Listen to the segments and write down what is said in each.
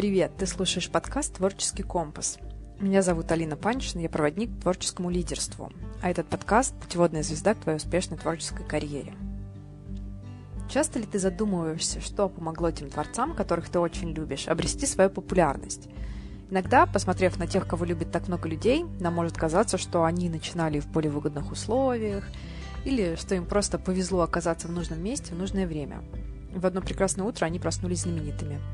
Привет, ты слушаешь подкаст «Творческий компас». Меня зовут Алина Паншин, я проводник к творческому лидерству, а этот подкаст – путеводная звезда к твоей успешной творческой карьере. Часто ли ты задумываешься, что помогло тем творцам, которых ты очень любишь, обрести свою популярность? Иногда, посмотрев на тех, кого любит так много людей, нам может казаться, что они начинали в более выгодных условиях, или что им просто повезло оказаться в нужном месте в нужное время. В одно прекрасное утро они проснулись знаменитыми –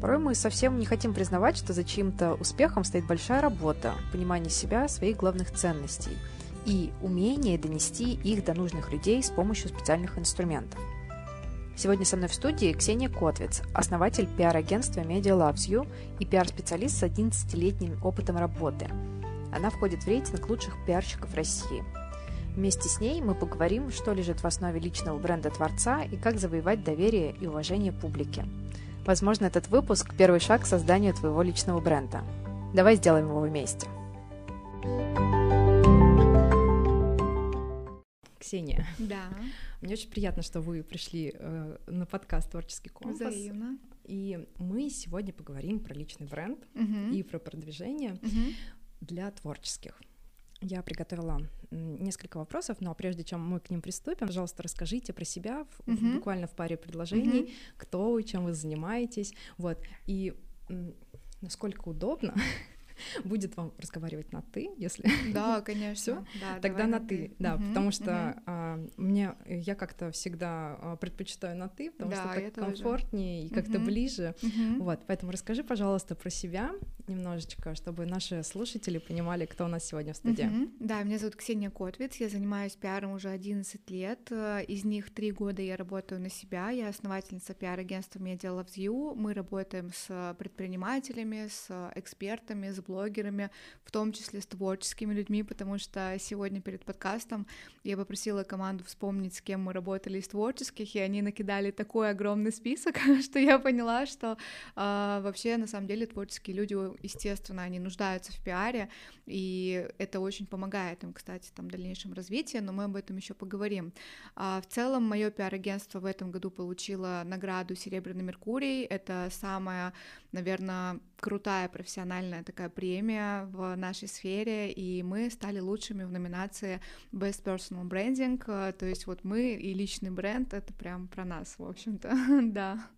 Порой мы совсем не хотим признавать, что за чьим-то успехом стоит большая работа, понимание себя, своих главных ценностей и умение донести их до нужных людей с помощью специальных инструментов. Сегодня со мной в студии Ксения Котвиц, основатель пиар-агентства Media Loves You и пиар-специалист с 11-летним опытом работы. Она входит в рейтинг лучших пиарщиков России. Вместе с ней мы поговорим, что лежит в основе личного бренда творца и как завоевать доверие и уважение публики – Возможно, этот выпуск – первый шаг к созданию твоего личного бренда. Давай сделаем его вместе. Ксения. Да. Мне очень приятно, что вы пришли э, на подкаст «Творческий компас». Взаимно. И мы сегодня поговорим про личный бренд угу. и про продвижение угу. для творческих. Я приготовила несколько вопросов, но прежде чем мы к ним приступим, пожалуйста, расскажите про себя uh-huh. буквально в паре предложений, uh-huh. кто вы, чем вы занимаетесь, вот, и насколько удобно будет вам разговаривать на ты, если да, конечно, все, да, тогда на ты, да, угу, потому что угу. а, мне я как-то всегда а, предпочитаю на ты, потому да, что так комфортнее и как-то угу. ближе, угу. вот, поэтому расскажи, пожалуйста, про себя немножечко, чтобы наши слушатели понимали, кто у нас сегодня в студии. Угу. Да, меня зовут Ксения Котвиц, я занимаюсь пиаром уже 11 лет, из них три года я работаю на себя, я основательница пиар-агентства Media Loves You, мы работаем с предпринимателями, с экспертами, с блогерами, в том числе с творческими людьми, потому что сегодня перед подкастом я попросила команду вспомнить, с кем мы работали из творческих, и они накидали такой огромный список, что я поняла, что э, вообще на самом деле творческие люди, естественно, они нуждаются в пиаре, и это очень помогает им, кстати, там в дальнейшем развитии, но мы об этом еще поговорим. А в целом мое пиар-агентство в этом году получило награду Серебряный Меркурий, это самая, наверное, крутая профессиональная такая премия в нашей сфере, и мы стали лучшими в номинации Best Personal Branding, то есть вот мы и личный бренд — это прям про нас, в общем-то, да.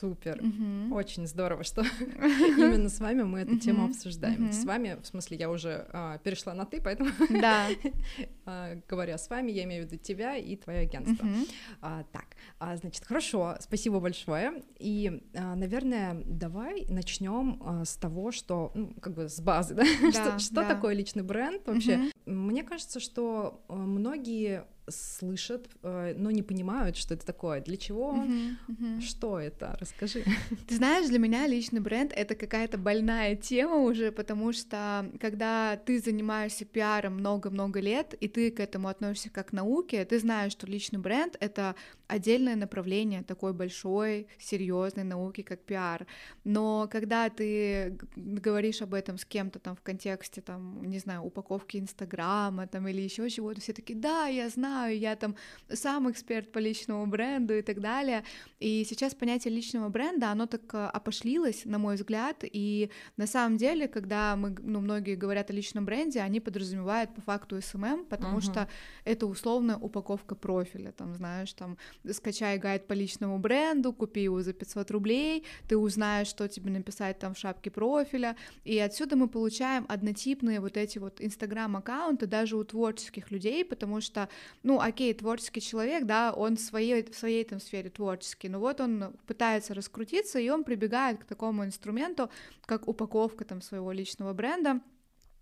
Супер. Угу. Очень здорово, что именно с вами мы эту тему обсуждаем. С вами, в смысле, я уже а, перешла на ты, поэтому да. а, говоря с вами, я имею в виду тебя и твое агентство. Угу. А, так, а, значит, хорошо, спасибо большое. И, а, наверное, давай начнем а, с того, что, ну, как бы с базы, да? да что, что да. такое личный бренд вообще? Угу. Мне кажется, что многие слышат, э, но не понимают, что это такое, для чего, uh-huh, uh-huh. что это, расскажи. Ты знаешь, для меня личный бренд — это какая-то больная тема уже, потому что когда ты занимаешься пиаром много-много лет, и ты к этому относишься как к науке, ты знаешь, что личный бренд — это отдельное направление такой большой, серьезной науки, как пиар. Но когда ты говоришь об этом с кем-то там в контексте, там, не знаю, упаковки Инстаграма там или еще чего-то, все таки да, я знаю, я там сам эксперт по личному бренду и так далее. И сейчас понятие личного бренда, оно так э, опошлилось, на мой взгляд, и на самом деле, когда мы, ну, многие говорят о личном бренде, они подразумевают по факту SMM, потому uh-huh. что это условно упаковка профиля, там, знаешь, там, скачай гайд по личному бренду, купи его за 500 рублей, ты узнаешь, что тебе написать там в шапке профиля, и отсюда мы получаем однотипные вот эти вот инстаграм-аккаунты даже у творческих людей, потому что, ну, окей, творческий человек, да, он в своей, в своей там сфере творческий, но вот он пытается раскрутиться, и он прибегает к такому инструменту, как упаковка там своего личного бренда,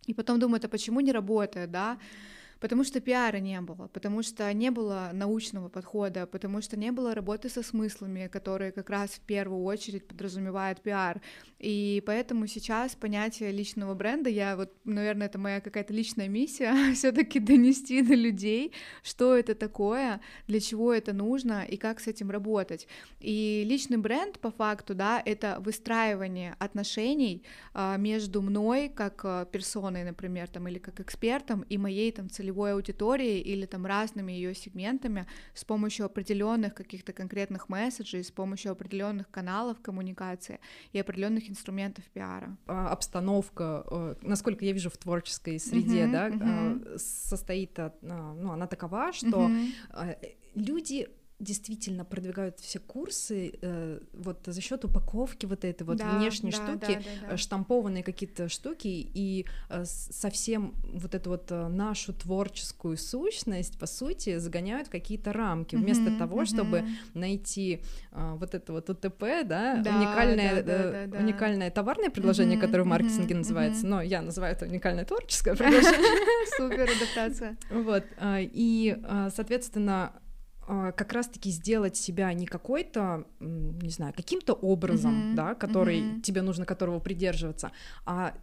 и потом думает, а почему не работает, да, Потому что пиара не было, потому что не было научного подхода, потому что не было работы со смыслами, которые как раз в первую очередь подразумевают пиар. И поэтому сейчас понятие личного бренда, я вот, наверное, это моя какая-то личная миссия, все-таки донести до людей, что это такое, для чего это нужно и как с этим работать. И личный бренд, по факту, да, это выстраивание отношений а, между мной как а, персоной, например, там, или как экспертом и моей там целевой целевой аудиторией или там разными ее сегментами с помощью определенных каких-то конкретных месседжей, с помощью определенных каналов коммуникации и определенных инструментов пиара. А, обстановка, э, насколько я вижу в творческой среде, uh-huh, да, uh-huh. состоит, ну, она такова, что uh-huh. люди действительно продвигают все курсы э, вот за счет упаковки вот этой вот да, внешней да, штуки, да, да, да. штампованные какие-то штуки и э, совсем вот эту вот э, нашу творческую сущность по сути загоняют какие-то рамки mm-hmm, вместо того, mm-hmm. чтобы найти э, вот это вот УТП, да, да уникальное да, да, э, да, да. уникальное товарное предложение, mm-hmm, которое в маркетинге mm-hmm, называется, mm-hmm. но я называю это уникальное творческое предложение. Супер адаптация. Вот э, и соответственно как раз-таки сделать себя не какой-то, не знаю, каким-то образом, mm-hmm. да, который mm-hmm. тебе нужно которого придерживаться, а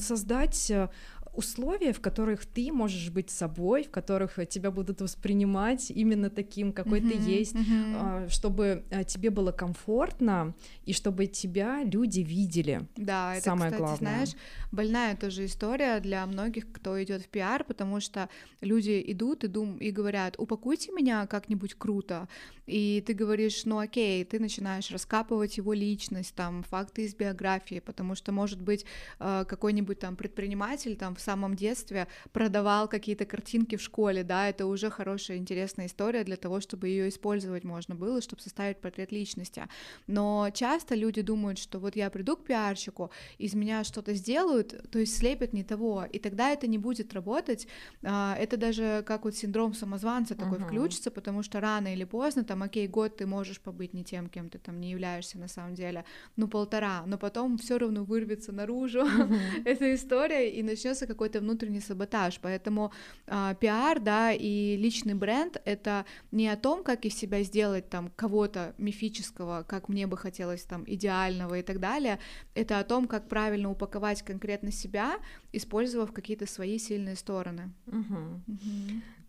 создать э, условия, в которых ты можешь быть собой, в которых тебя будут воспринимать именно таким, какой mm-hmm, ты есть, mm-hmm. чтобы э, тебе было комфортно и чтобы тебя люди видели. Да, это, самое кстати, главное. знаешь, больная тоже история для многих, кто идет в пиар, потому что люди идут и дум и говорят, упакуйте меня как-нибудь круто, и ты говоришь, ну окей, ты начинаешь раскапывать его личность, там факты из биографии, потому что может быть э, какой-нибудь там предприниматель там в самом детстве продавал какие-то картинки в школе, да, это уже хорошая, интересная история для того, чтобы ее использовать можно было, чтобы составить портрет личности. Но часто люди думают, что вот я приду к пиарщику, из меня что-то сделают, то есть слепят не того, и тогда это не будет работать. А, это даже как вот синдром самозванца такой uh-huh. включится, потому что рано или поздно, там, окей, год ты можешь побыть не тем, кем ты там не являешься на самом деле, ну полтора, но потом все равно вырвется наружу uh-huh. эта история и начнется какой-то внутренний саботаж, поэтому э, пиар, да, и личный бренд — это не о том, как из себя сделать там кого-то мифического, как мне бы хотелось там идеального и так далее, это о том, как правильно упаковать конкретно себя, использовав какие-то свои сильные стороны.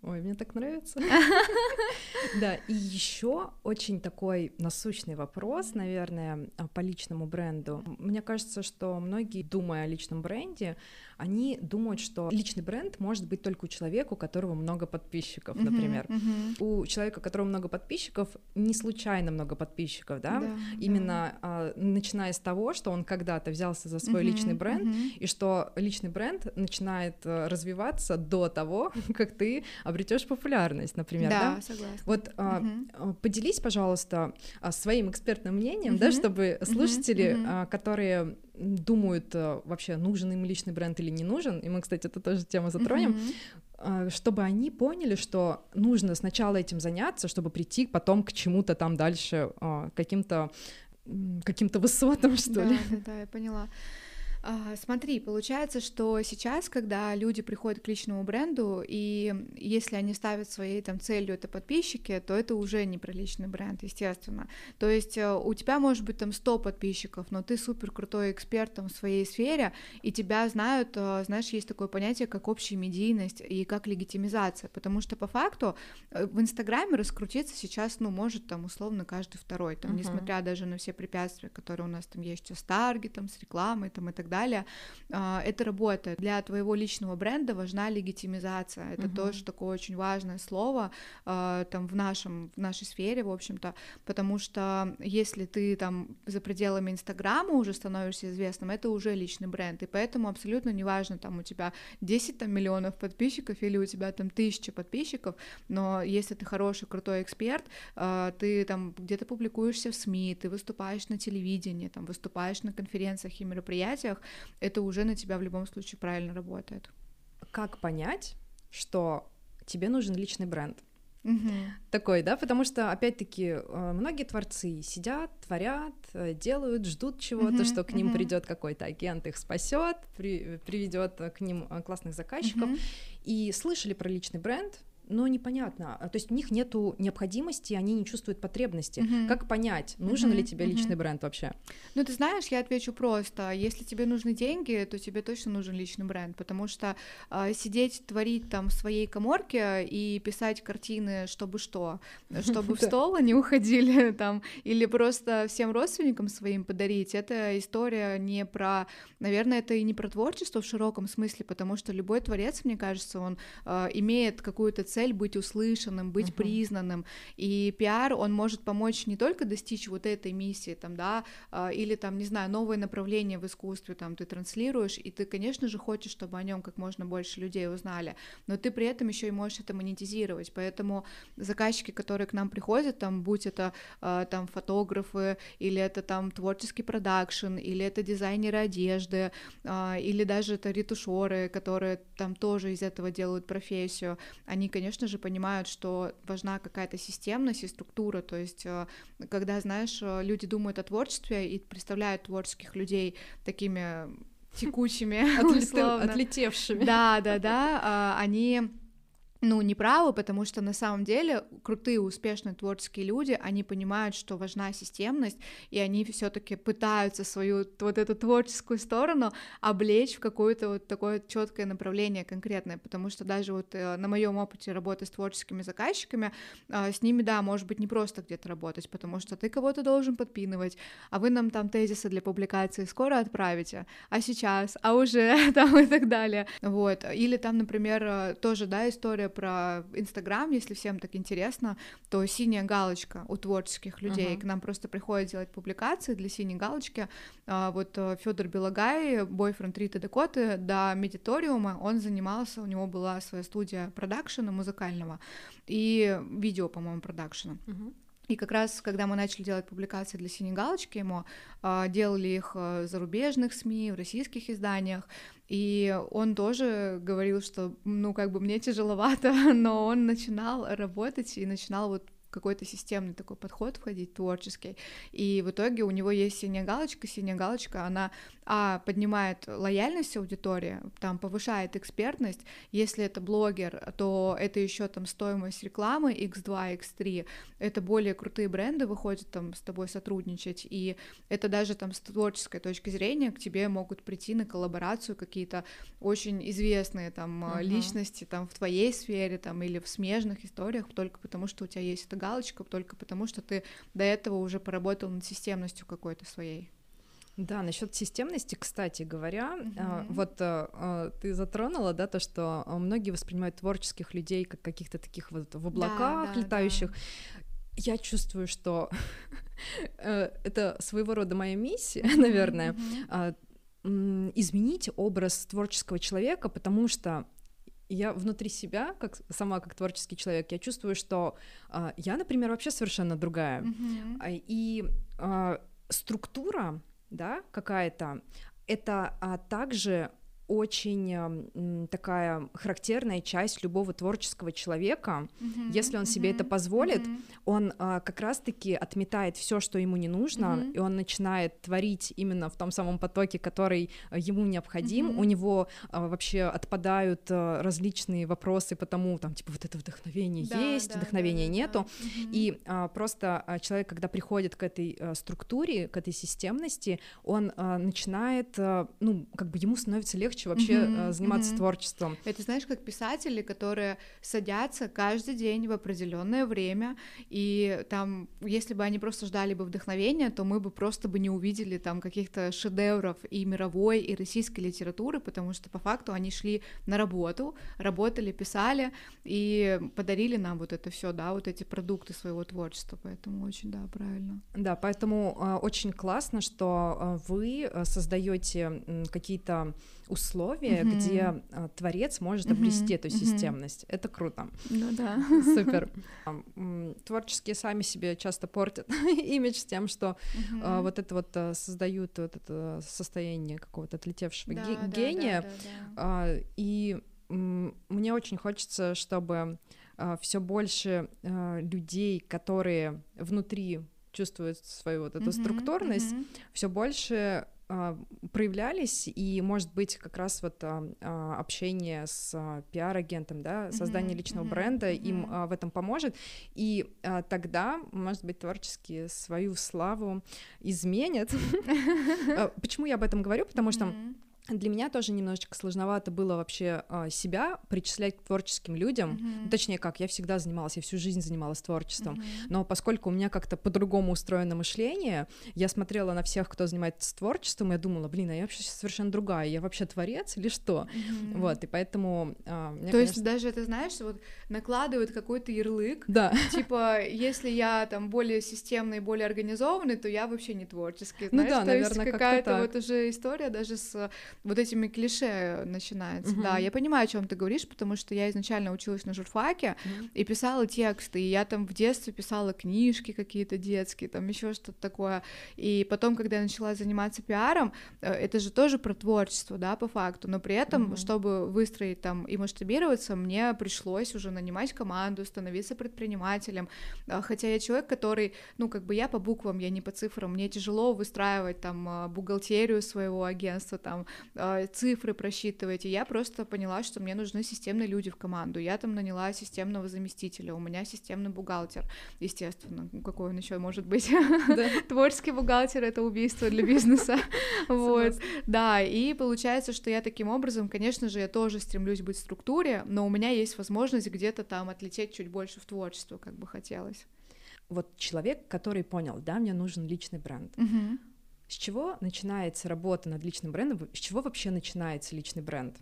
Ой, мне так нравится. Да, и еще очень такой насущный вопрос, наверное, по личному бренду. Мне кажется, что многие, думая о личном бренде, они думают, что личный бренд может быть только у человека, у которого много подписчиков, uh-huh, например. Uh-huh. У человека, у которого много подписчиков, не случайно много подписчиков, да? да Именно да. А, начиная с того, что он когда-то взялся за свой uh-huh, личный бренд, uh-huh. и что личный бренд начинает э, развиваться до того, как ты обретешь популярность, например. Да, да? согласна. Вот uh-huh. поделись, пожалуйста, своим экспертным мнением, uh-huh, да, чтобы слушатели, uh-huh. которые думают э, вообще, нужен им личный бренд или не нужен, и мы, кстати, это тоже тему затронем, mm-hmm. чтобы они поняли, что нужно сначала этим заняться, чтобы прийти потом к чему-то там дальше, а, каким-то каким-то высотам, что да, ли. Да, да, я поняла. А, смотри, получается, что сейчас, когда люди приходят к личному бренду, и если они ставят своей там целью это подписчики, то это уже не про личный бренд, естественно. То есть э, у тебя может быть там 100 подписчиков, но ты супер крутой эксперт там, в своей сфере, и тебя знают, э, знаешь, есть такое понятие, как общая медийность и как легитимизация, потому что по факту э, в Инстаграме раскрутиться сейчас, ну, может там условно каждый второй, там, uh-huh. несмотря даже на все препятствия, которые у нас там есть с таргетом, с рекламой там и так далее, а, это работает. Для твоего личного бренда важна легитимизация. Это uh-huh. тоже такое очень важное слово а, там в нашем в нашей сфере, в общем-то, потому что если ты там за пределами Инстаграма уже становишься известным, это уже личный бренд, и поэтому абсолютно неважно, там у тебя 10 там, миллионов подписчиков или у тебя там тысяча подписчиков, но если ты хороший, крутой эксперт, а, ты там где-то публикуешься в СМИ, ты выступаешь на телевидении, там выступаешь на конференциях и мероприятиях, это уже на тебя в любом случае правильно работает. Как понять, что тебе нужен личный бренд? Угу. Такой, да, потому что, опять-таки, э, многие творцы сидят, творят, э, делают, ждут чего-то, угу, что к ним угу. придет какой-то агент, их спасет, при, приведет к ним э, классных заказчиков. Угу. И слышали про личный бренд, но непонятно. А, то есть у них нету необходимости, они не чувствуют потребности. Mm-hmm. Как понять, нужен mm-hmm. ли тебе личный mm-hmm. бренд вообще? Ну, ты знаешь, я отвечу просто. Если тебе нужны деньги, то тебе точно нужен личный бренд, потому что э, сидеть, творить там в своей коморке и писать картины, чтобы что, чтобы в стол они уходили там, или просто всем родственникам своим подарить, это история не про, наверное, это и не про творчество в широком смысле, потому что любой творец, мне кажется, он э, имеет какую-то цель цель быть услышанным, быть uh-huh. признанным. И пиар, он может помочь не только достичь вот этой миссии, там, да, а, или там, не знаю, новое направление в искусстве, там, ты транслируешь, и ты, конечно же, хочешь, чтобы о нем как можно больше людей узнали, но ты при этом еще и можешь это монетизировать, поэтому заказчики, которые к нам приходят, там, будь это а, там фотографы, или это там творческий продакшн, или это дизайнеры одежды, а, или даже это ретушеры, которые там тоже из этого делают профессию, они, конечно, конечно же, понимают, что важна какая-то системность и структура, то есть э, когда, знаешь, э, люди думают о творчестве и представляют творческих людей такими текучими, отлетевшими. Да, да, да, а, они ну, неправы, потому что на самом деле крутые, успешные творческие люди, они понимают, что важна системность, и они все таки пытаются свою вот эту творческую сторону облечь в какое-то вот такое четкое направление конкретное, потому что даже вот э, на моем опыте работы с творческими заказчиками, э, с ними, да, может быть, не просто где-то работать, потому что ты кого-то должен подпинывать, а вы нам там тезисы для публикации скоро отправите, а сейчас, а уже там и так далее, вот, или там, например, э, тоже, да, история про Инстаграм, если всем так интересно, то синяя галочка у творческих людей. Uh-huh. К нам просто приходят делать публикации для синей галочки. А, вот э, Федор Белогай, бойфренд Риты Дакоты, до медиториума он занимался, у него была своя студия продакшена музыкального и видео, по-моему, продакшена. Uh-huh. И как раз, когда мы начали делать публикации для «Синей галочки», ему э, делали их в зарубежных СМИ, в российских изданиях, и он тоже говорил, что, ну, как бы мне тяжеловато, но он начинал работать и начинал вот какой-то системный такой подход входить, творческий. И в итоге у него есть синяя галочка. Синяя галочка, она а, поднимает лояльность аудитории, там повышает экспертность. Если это блогер, то это еще там стоимость рекламы x2, x3. Это более крутые бренды выходят там с тобой сотрудничать. И это даже там с творческой точки зрения к тебе могут прийти на коллаборацию какие-то очень известные там uh-huh. личности там в твоей сфере там или в смежных историях только потому, что у тебя есть эта галочка, только потому, что ты до этого уже поработал над системностью какой-то своей. Да, насчет системности, кстати говоря, uh-huh. вот а, ты затронула, да, то, что многие воспринимают творческих людей как каких-то таких вот в облаках да, летающих. Да. Я чувствую, что э, это своего рода моя миссия, наверное, uh-huh. изменить образ творческого человека, потому что я внутри себя, как сама как творческий человек, я чувствую, что э, я, например, вообще совершенно другая. Mm-hmm. И э, структура да, какая-то, это а, также очень такая характерная часть любого творческого человека. Mm-hmm, Если он mm-hmm, себе это позволит, mm-hmm. он а, как раз-таки отметает все, что ему не нужно, mm-hmm. и он начинает творить именно в том самом потоке, который а, ему необходим. Mm-hmm. У него а, вообще отпадают а, различные вопросы по тому, там, типа, вот это вдохновение да, есть, да, вдохновения да, нету. Да. И а, просто а, человек, когда приходит к этой а, структуре, к этой системности, он а, начинает, а, ну, как бы ему становится легче легче вообще mm-hmm, заниматься mm-hmm. творчеством. Это знаешь, как писатели, которые садятся каждый день в определенное время, и там, если бы они просто ждали бы вдохновения, то мы бы просто бы не увидели там каких-то шедевров и мировой, и российской литературы, потому что по факту они шли на работу, работали, писали и подарили нам вот это все, да, вот эти продукты своего творчества, поэтому очень, да, правильно. Да, поэтому э, очень классно, что э, вы создаете э, какие-то условия, mm-hmm. где а, творец может mm-hmm. обрести эту системность. Это круто. Ну да. Супер. Творческие сами себе часто портят имидж тем, что mm-hmm. а, вот это вот а, создают вот это состояние какого-то отлетевшего да, ге- да, гения. Да, да, да. А, и м- мне очень хочется, чтобы а, все больше а, людей, которые внутри чувствуют свою вот эту mm-hmm, структурность, mm-hmm. все больше проявлялись, и, может быть, как раз вот а, общение с пиар-агентом, да, создание mm-hmm. личного mm-hmm. бренда mm-hmm. им в этом поможет, и тогда, может быть, творчески свою славу изменят. Почему я об этом говорю? Потому что для меня тоже немножечко сложновато было вообще э, себя причислять к творческим людям. Mm-hmm. Ну, точнее, как, я всегда занималась, я всю жизнь занималась творчеством. Mm-hmm. Но поскольку у меня как-то по-другому устроено мышление, я смотрела на всех, кто занимается творчеством, и я думала, блин, а я вообще совершенно другая, я вообще творец или что? Mm-hmm. Вот, и поэтому... Э, мне, То конечно... есть даже, ты знаешь, вот накладывают какой-то ярлык, да. типа, если я там более системный, более организованный, то я вообще не творческий, ну знаешь? Ну да, То наверное, есть какая-то вот уже история даже с вот этими клише начинается. Угу. Да, я понимаю, о чем ты говоришь, потому что я изначально училась на журфаке угу. и писала тексты, и я там в детстве писала книжки какие-то детские, там еще что-то такое. И потом, когда я начала заниматься пиаром, э, это же тоже про творчество, да, по факту, но при этом, угу. чтобы выстроить там и масштабироваться, мне пришлось уже нанимать команду, становиться предпринимателем, э, хотя я человек, который, ну, как бы я по буквам, я не по цифрам, мне тяжело выстраивать там э, бухгалтерию своего агентства, там цифры просчитывать, и я просто поняла, что мне нужны системные люди в команду. Я там наняла системного заместителя, у меня системный бухгалтер, естественно, ну, какой он еще может быть? Творческий бухгалтер — это убийство для бизнеса, вот, да, и получается, что я таким образом, конечно же, я тоже стремлюсь быть в структуре, но у меня есть возможность где-то там отлететь чуть больше в творчество, как бы хотелось вот человек, который понял, да, мне нужен личный бренд. Угу. С чего начинается работа над личным брендом? С чего вообще начинается личный бренд?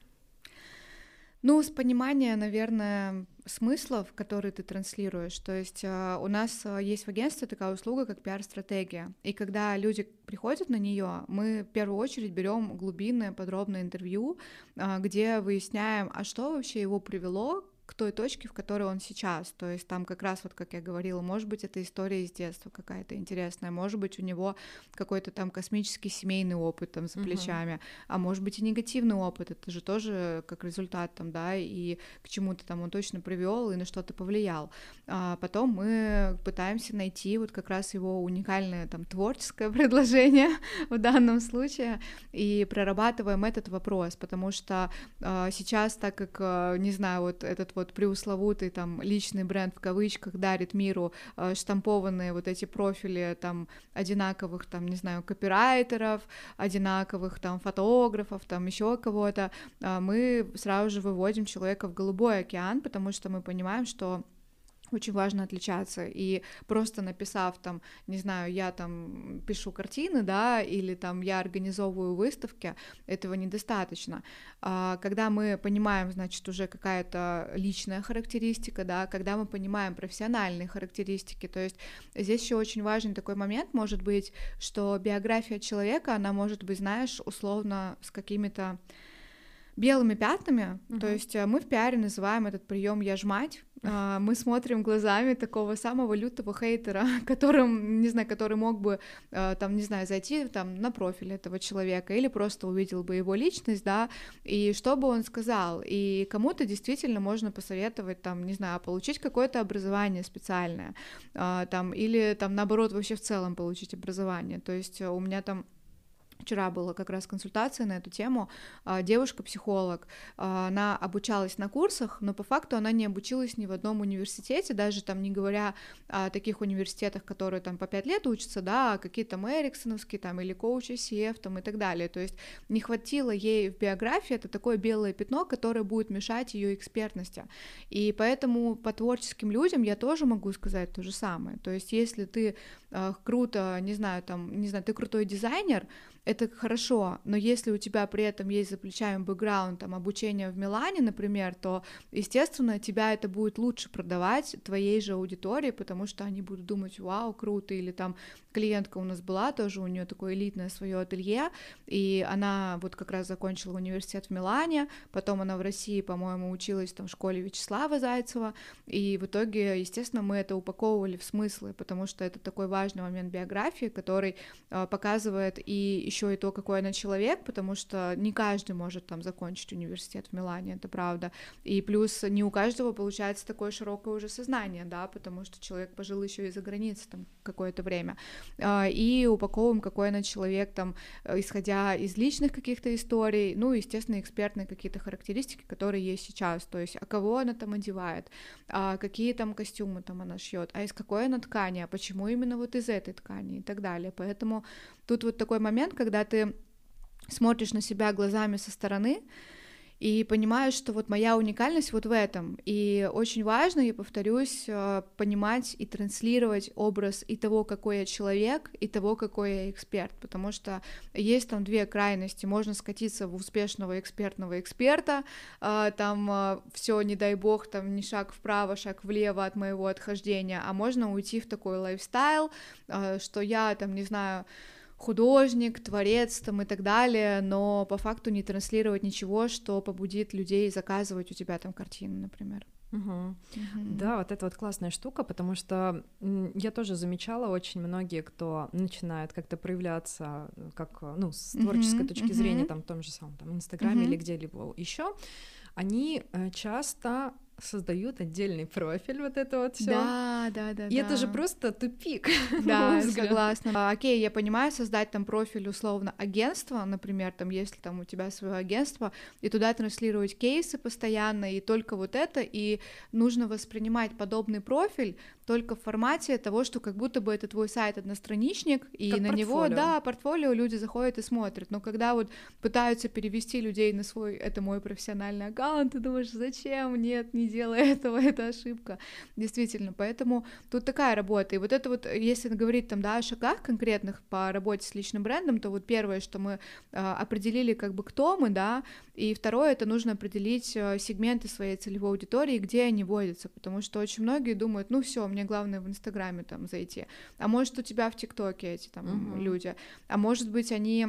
Ну, с понимания, наверное, смыслов, которые ты транслируешь. То есть э, у нас э, есть в агентстве такая услуга, как пиар-стратегия. И когда люди приходят на нее, мы в первую очередь берем глубинное, подробное интервью, э, где выясняем, а что вообще его привело к той точке, в которой он сейчас. То есть там как раз вот, как я говорила, может быть, это история из детства какая-то интересная, может быть, у него какой-то там космический семейный опыт там за плечами, uh-huh. а может быть и негативный опыт, это же тоже как результат там, да, и к чему-то там он точно привел и на что-то повлиял. А потом мы пытаемся найти вот как раз его уникальное там творческое предложение в данном случае и прорабатываем этот вопрос, потому что а, сейчас, так как, а, не знаю, вот этот вот преусловутый там личный бренд в кавычках дарит миру э, штампованные вот эти профили там одинаковых там, не знаю, копирайтеров, одинаковых там фотографов, там еще кого-то, э, мы сразу же выводим человека в голубой океан, потому что мы понимаем, что очень важно отличаться, и просто написав там, не знаю, я там пишу картины, да, или там я организовываю выставки, этого недостаточно. А, когда мы понимаем, значит, уже какая-то личная характеристика, да, когда мы понимаем профессиональные характеристики, то есть здесь еще очень важный такой момент может быть, что биография человека, она может быть, знаешь, условно с какими-то белыми пятнами, uh-huh. то есть э, мы в пиаре называем этот прием «я ж мать», а, мы смотрим глазами такого самого лютого хейтера, которым, не знаю, который мог бы, а, там, не знаю, зайти там на профиль этого человека или просто увидел бы его личность, да, и что бы он сказал, и кому-то действительно можно посоветовать, там, не знаю, получить какое-то образование специальное, а, там, или там, наоборот, вообще в целом получить образование, то есть у меня там Вчера была как раз консультация на эту тему. А, девушка-психолог, а, она обучалась на курсах, но по факту она не обучилась ни в одном университете, даже там не говоря о таких университетах, которые там по пять лет учатся, да, а какие-то Эриксоновские там или коучи CF там и так далее. То есть не хватило ей в биографии, это такое белое пятно, которое будет мешать ее экспертности. И поэтому по творческим людям я тоже могу сказать то же самое. То есть если ты круто, не знаю, там, не знаю, ты крутой дизайнер, это хорошо, но если у тебя при этом есть за плечами бэкграунд, там, обучение в Милане, например, то, естественно, тебя это будет лучше продавать твоей же аудитории, потому что они будут думать, вау, круто, или там клиентка у нас была, тоже у нее такое элитное свое ателье, и она вот как раз закончила университет в Милане, потом она в России, по-моему, училась там в школе Вячеслава Зайцева, и в итоге, естественно, мы это упаковывали в смыслы, потому что это такой важный момент биографии, который э, показывает и еще и то, какой она человек, потому что не каждый может там закончить университет в Милане, это правда. И плюс не у каждого получается такое широкое уже сознание, да, потому что человек пожил еще и за границей там какое-то время. А, и упаковываем, какой она человек там, э, исходя из личных каких-то историй, ну, естественно, экспертные какие-то характеристики, которые есть сейчас, то есть, а кого она там одевает, а какие там костюмы там она шьет, а из какой она ткани, а почему именно вот из этой ткани и так далее. Поэтому тут вот такой момент, когда ты смотришь на себя глазами со стороны, и понимаю, что вот моя уникальность вот в этом. И очень важно, я повторюсь, э, понимать и транслировать образ и того, какой я человек, и того, какой я эксперт, потому что есть там две крайности. Можно скатиться в успешного экспертного эксперта, э, там э, все, не дай бог, там ни шаг вправо, шаг влево от моего отхождения, а можно уйти в такой лайфстайл, что я там, не знаю, художник, творец там и так далее, но по факту не транслировать ничего, что побудит людей заказывать у тебя там картины, например. Угу. Угу. Да, вот это вот классная штука, потому что я тоже замечала очень многие, кто начинает как-то проявляться, как ну с творческой угу. точки угу. зрения, там в том же самом там Инстаграме угу. или где-либо еще, они э, часто создают отдельный профиль, вот это вот все. Да, да, да. И да. это же просто тупик. Да, согласна. А, окей, я понимаю, создать там профиль условно агентства, например, там, если там у тебя свое агентство, и туда транслировать кейсы постоянно, и только вот это, и нужно воспринимать подобный профиль только в формате того, что как будто бы это твой сайт одностраничник, и как на портфолио. него, да, портфолио люди заходят и смотрят. Но когда вот пытаются перевести людей на свой, это мой профессиональный аккаунт, ты думаешь, зачем? Нет, не делай этого, это ошибка. Действительно, поэтому тут такая работа. И вот это вот, если говорить там, да, о шагах конкретных по работе с личным брендом, то вот первое, что мы э, определили, как бы кто мы, да, и второе, это нужно определить э, сегменты своей целевой аудитории, где они водятся, потому что очень многие думают, ну все, мне главное в Инстаграме там зайти, а может у тебя в ТикТоке эти там uh-huh. люди, а может быть они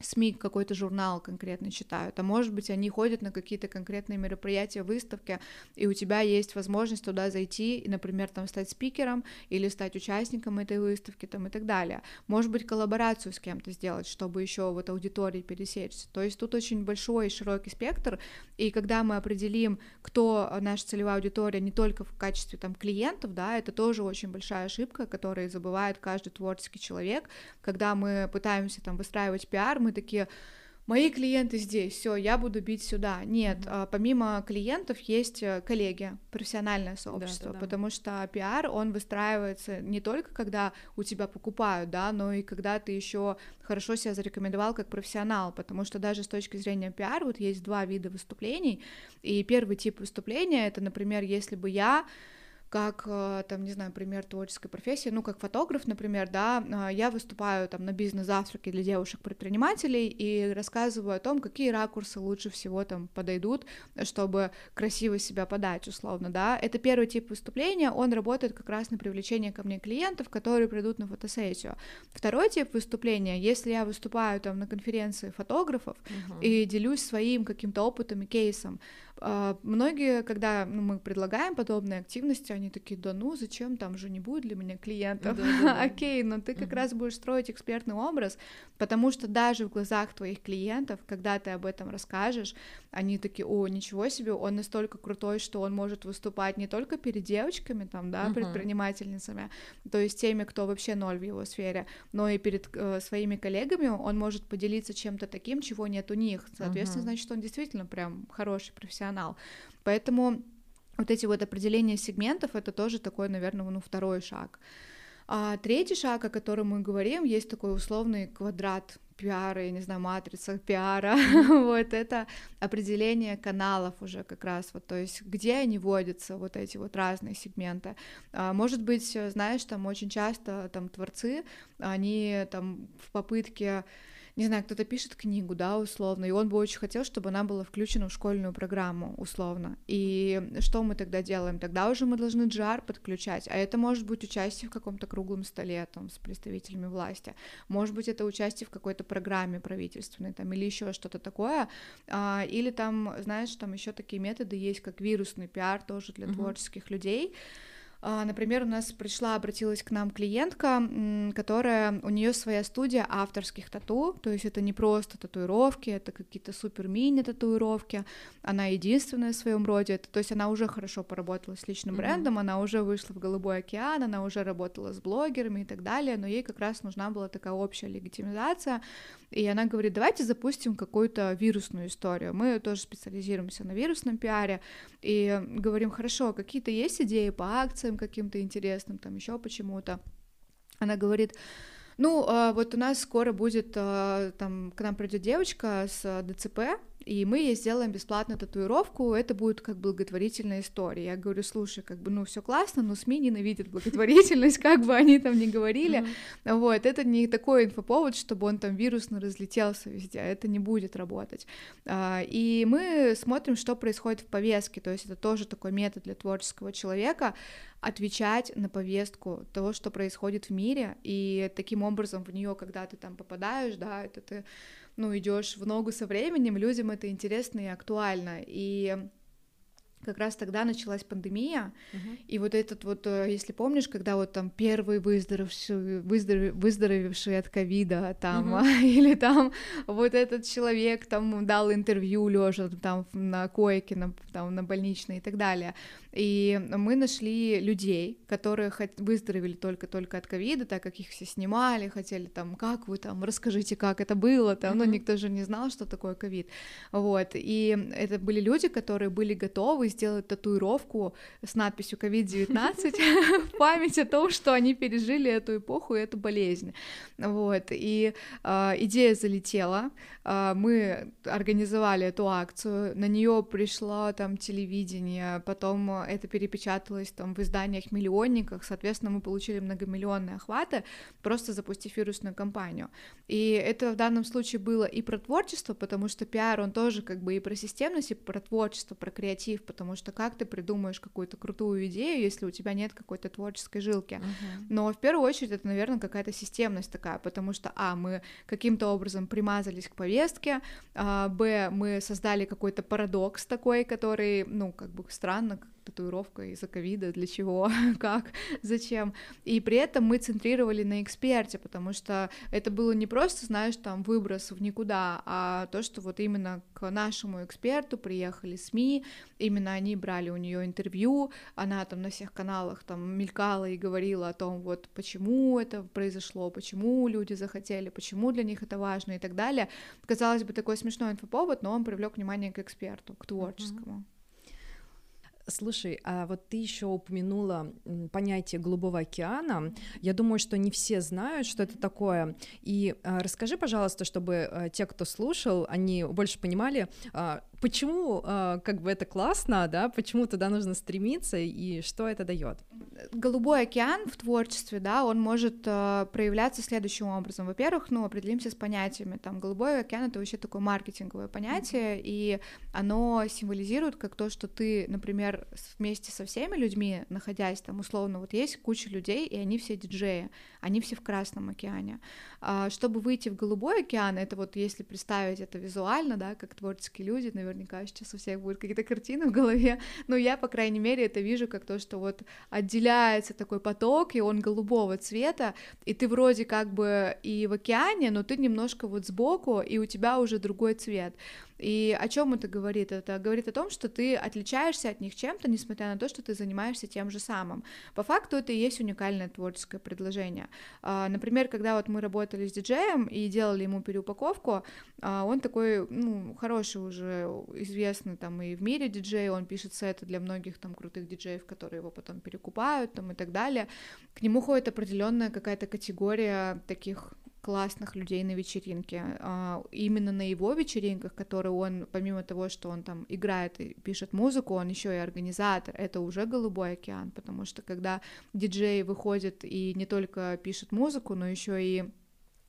СМИ какой-то журнал конкретно читают, а может быть они ходят на какие-то конкретные мероприятия, выставки, и у тебя есть возможность туда зайти например, там стать спикером или стать участником этой выставки там и так далее. Может быть коллаборацию с кем-то сделать, чтобы еще вот аудитории пересечься. То есть тут очень большой и широкий спектр, и когда мы определим, кто наша целевая аудитория не только в качестве там клиентов, да, это тоже очень большая ошибка, которую забывает каждый творческий человек, когда мы пытаемся там выстраивать пиар, мы мы такие, мои клиенты здесь, все, я буду бить сюда. Нет, mm-hmm. помимо клиентов есть э, коллеги, профессиональное сообщество, да, да, да. потому что пиар, он выстраивается не только когда у тебя покупают, да, но и когда ты еще хорошо себя зарекомендовал как профессионал, потому что даже с точки зрения пиар вот есть два вида выступлений, и первый тип выступления это, например, если бы я как, э, там, не знаю, пример творческой профессии, ну, как фотограф, например, да, э, я выступаю там на бизнес-завтраке для девушек-предпринимателей и рассказываю о том, какие ракурсы лучше всего там подойдут, чтобы красиво себя подать, условно, да, это первый тип выступления, он работает как раз на привлечение ко мне клиентов, которые придут на фотосессию. Второй тип выступления, если я выступаю там на конференции фотографов uh-huh. и делюсь своим каким-то опытом и кейсом, а, многие, когда ну, мы предлагаем подобные активности, они такие, да ну, зачем, там же не будет для меня клиентов. Окей, но ты как раз будешь строить экспертный образ, потому что даже в глазах твоих клиентов, когда ты об этом расскажешь, они такие, о, ничего себе, он настолько крутой, что он может выступать не только перед девочками, там, да, предпринимательницами, то есть теми, кто вообще ноль в его сфере, но и перед э, своими коллегами он может поделиться чем-то таким, чего нет у них. Соответственно, значит, он действительно прям хороший профессионал профессионал. Поэтому вот эти вот определения сегментов это тоже такой, наверное, ну, второй шаг. А третий шаг, о котором мы говорим, есть такой условный квадрат пиара, я не знаю, матрица пиара, вот это определение каналов уже как раз, вот, то есть где они водятся, вот эти вот разные сегменты. А, может быть, знаешь, там очень часто там творцы, они там в попытке не знаю, кто-то пишет книгу, да, условно, и он бы очень хотел, чтобы она была включена в школьную программу, условно. И что мы тогда делаем? Тогда уже мы должны GR подключать, а это может быть участие в каком-то круглом столе там с представителями власти, может быть это участие в какой-то программе правительственной там или еще что-то такое, а, или там, знаешь, там еще такие методы есть, как вирусный пиар тоже для uh-huh. творческих людей, например, у нас пришла, обратилась к нам клиентка, которая, у нее своя студия авторских тату, то есть это не просто татуировки, это какие-то супер мини татуировки, она единственная в своем роде, то есть она уже хорошо поработала с личным mm-hmm. брендом, она уже вышла в Голубой океан, она уже работала с блогерами и так далее, но ей как раз нужна была такая общая легитимизация, и она говорит, давайте запустим какую-то вирусную историю. Мы тоже специализируемся на вирусном пиаре и говорим, хорошо, какие-то есть идеи по акциям каким-то интересным, там еще почему-то. Она говорит, ну, а, вот у нас скоро будет, а, там, к нам придет девочка с ДЦП, и мы ей сделаем бесплатно татуировку, это будет как благотворительная история. Я говорю, слушай, как бы, ну, все классно, но СМИ ненавидят благотворительность, как бы они там ни говорили, вот, это не такой инфоповод, чтобы он там вирусно разлетелся везде, это не будет работать. А, и мы смотрим, что происходит в повестке, то есть это тоже такой метод для творческого человека, отвечать на повестку того, что происходит в мире, и таким образом в нее, когда ты там попадаешь, да, это ты ну, идешь в ногу со временем, людям это интересно и актуально. И как раз тогда началась пандемия, uh-huh. и вот этот вот, э, если помнишь, когда вот там первый выздоровевший, выздоров, выздоровевший от ковида там, uh-huh. или там вот этот человек там дал интервью лежа там на койке, на, там, на больничной и так далее, и мы нашли людей, которые выздоровели только-только от ковида, так как их все снимали, хотели там, как вы там, расскажите, как это было, там, uh-huh. ну, никто же не знал, что такое ковид, вот, и это были люди, которые были готовы сделать татуировку с надписью COVID-19 в память о том, что они пережили эту эпоху и эту болезнь, вот, и э, идея залетела, э, мы организовали эту акцию, на нее пришло там телевидение, потом это перепечаталось там в изданиях миллионниках, соответственно, мы получили многомиллионные охваты, просто запустив вирусную кампанию. И это в данном случае было и про творчество, потому что пиар, он тоже как бы и про системность, и про творчество, про креатив, потому что как ты придумаешь какую-то крутую идею, если у тебя нет какой-то творческой жилки. Uh-huh. Но в первую очередь это, наверное, какая-то системность такая, потому что, а, мы каким-то образом примазались к повестке, а, б, мы создали какой-то парадокс такой, который, ну, как бы странно, татуировка из-за ковида, для чего, как, зачем. И при этом мы центрировали на эксперте, потому что это было не просто, знаешь, там выброс в никуда, а то, что вот именно к нашему эксперту приехали СМИ, именно они брали у нее интервью, она там на всех каналах там мелькала и говорила о том, вот почему это произошло, почему люди захотели, почему для них это важно и так далее. Казалось бы, такой смешной инфоповод, но он привлек внимание к эксперту, к творческому. Uh-huh. Слушай, а вот ты еще упомянула понятие Голубого океана. Я думаю, что не все знают, что это такое. И а, расскажи, пожалуйста, чтобы а, те, кто слушал, они больше понимали, а, почему э, как бы это классно, да, почему туда нужно стремиться и что это дает? Голубой океан в творчестве, да, он может э, проявляться следующим образом. Во-первых, ну, определимся с понятиями. Там голубой океан это вообще такое маркетинговое понятие, mm-hmm. и оно символизирует как то, что ты, например, вместе со всеми людьми, находясь там условно, вот есть куча людей, и они все диджеи, они все в Красном океане. А, чтобы выйти в голубой океан, это вот если представить это визуально, да, как творческие люди, наверное, наверняка сейчас у всех будут какие-то картины в голове, но я, по крайней мере, это вижу как то, что вот отделяется такой поток, и он голубого цвета, и ты вроде как бы и в океане, но ты немножко вот сбоку, и у тебя уже другой цвет. И о чем это говорит? Это говорит о том, что ты отличаешься от них чем-то, несмотря на то, что ты занимаешься тем же самым. По факту это и есть уникальное творческое предложение. А, например, когда вот мы работали с диджеем и делали ему переупаковку, а, он такой, ну, хороший уже, известный там и в мире диджей, он пишет сеты для многих там крутых диджеев, которые его потом перекупают там и так далее. К нему ходит определенная какая-то категория таких классных людей на вечеринке. А, именно на его вечеринках, которые он, помимо того, что он там играет и пишет музыку, он еще и организатор. Это уже голубой океан, потому что когда диджей выходит и не только пишет музыку, но еще и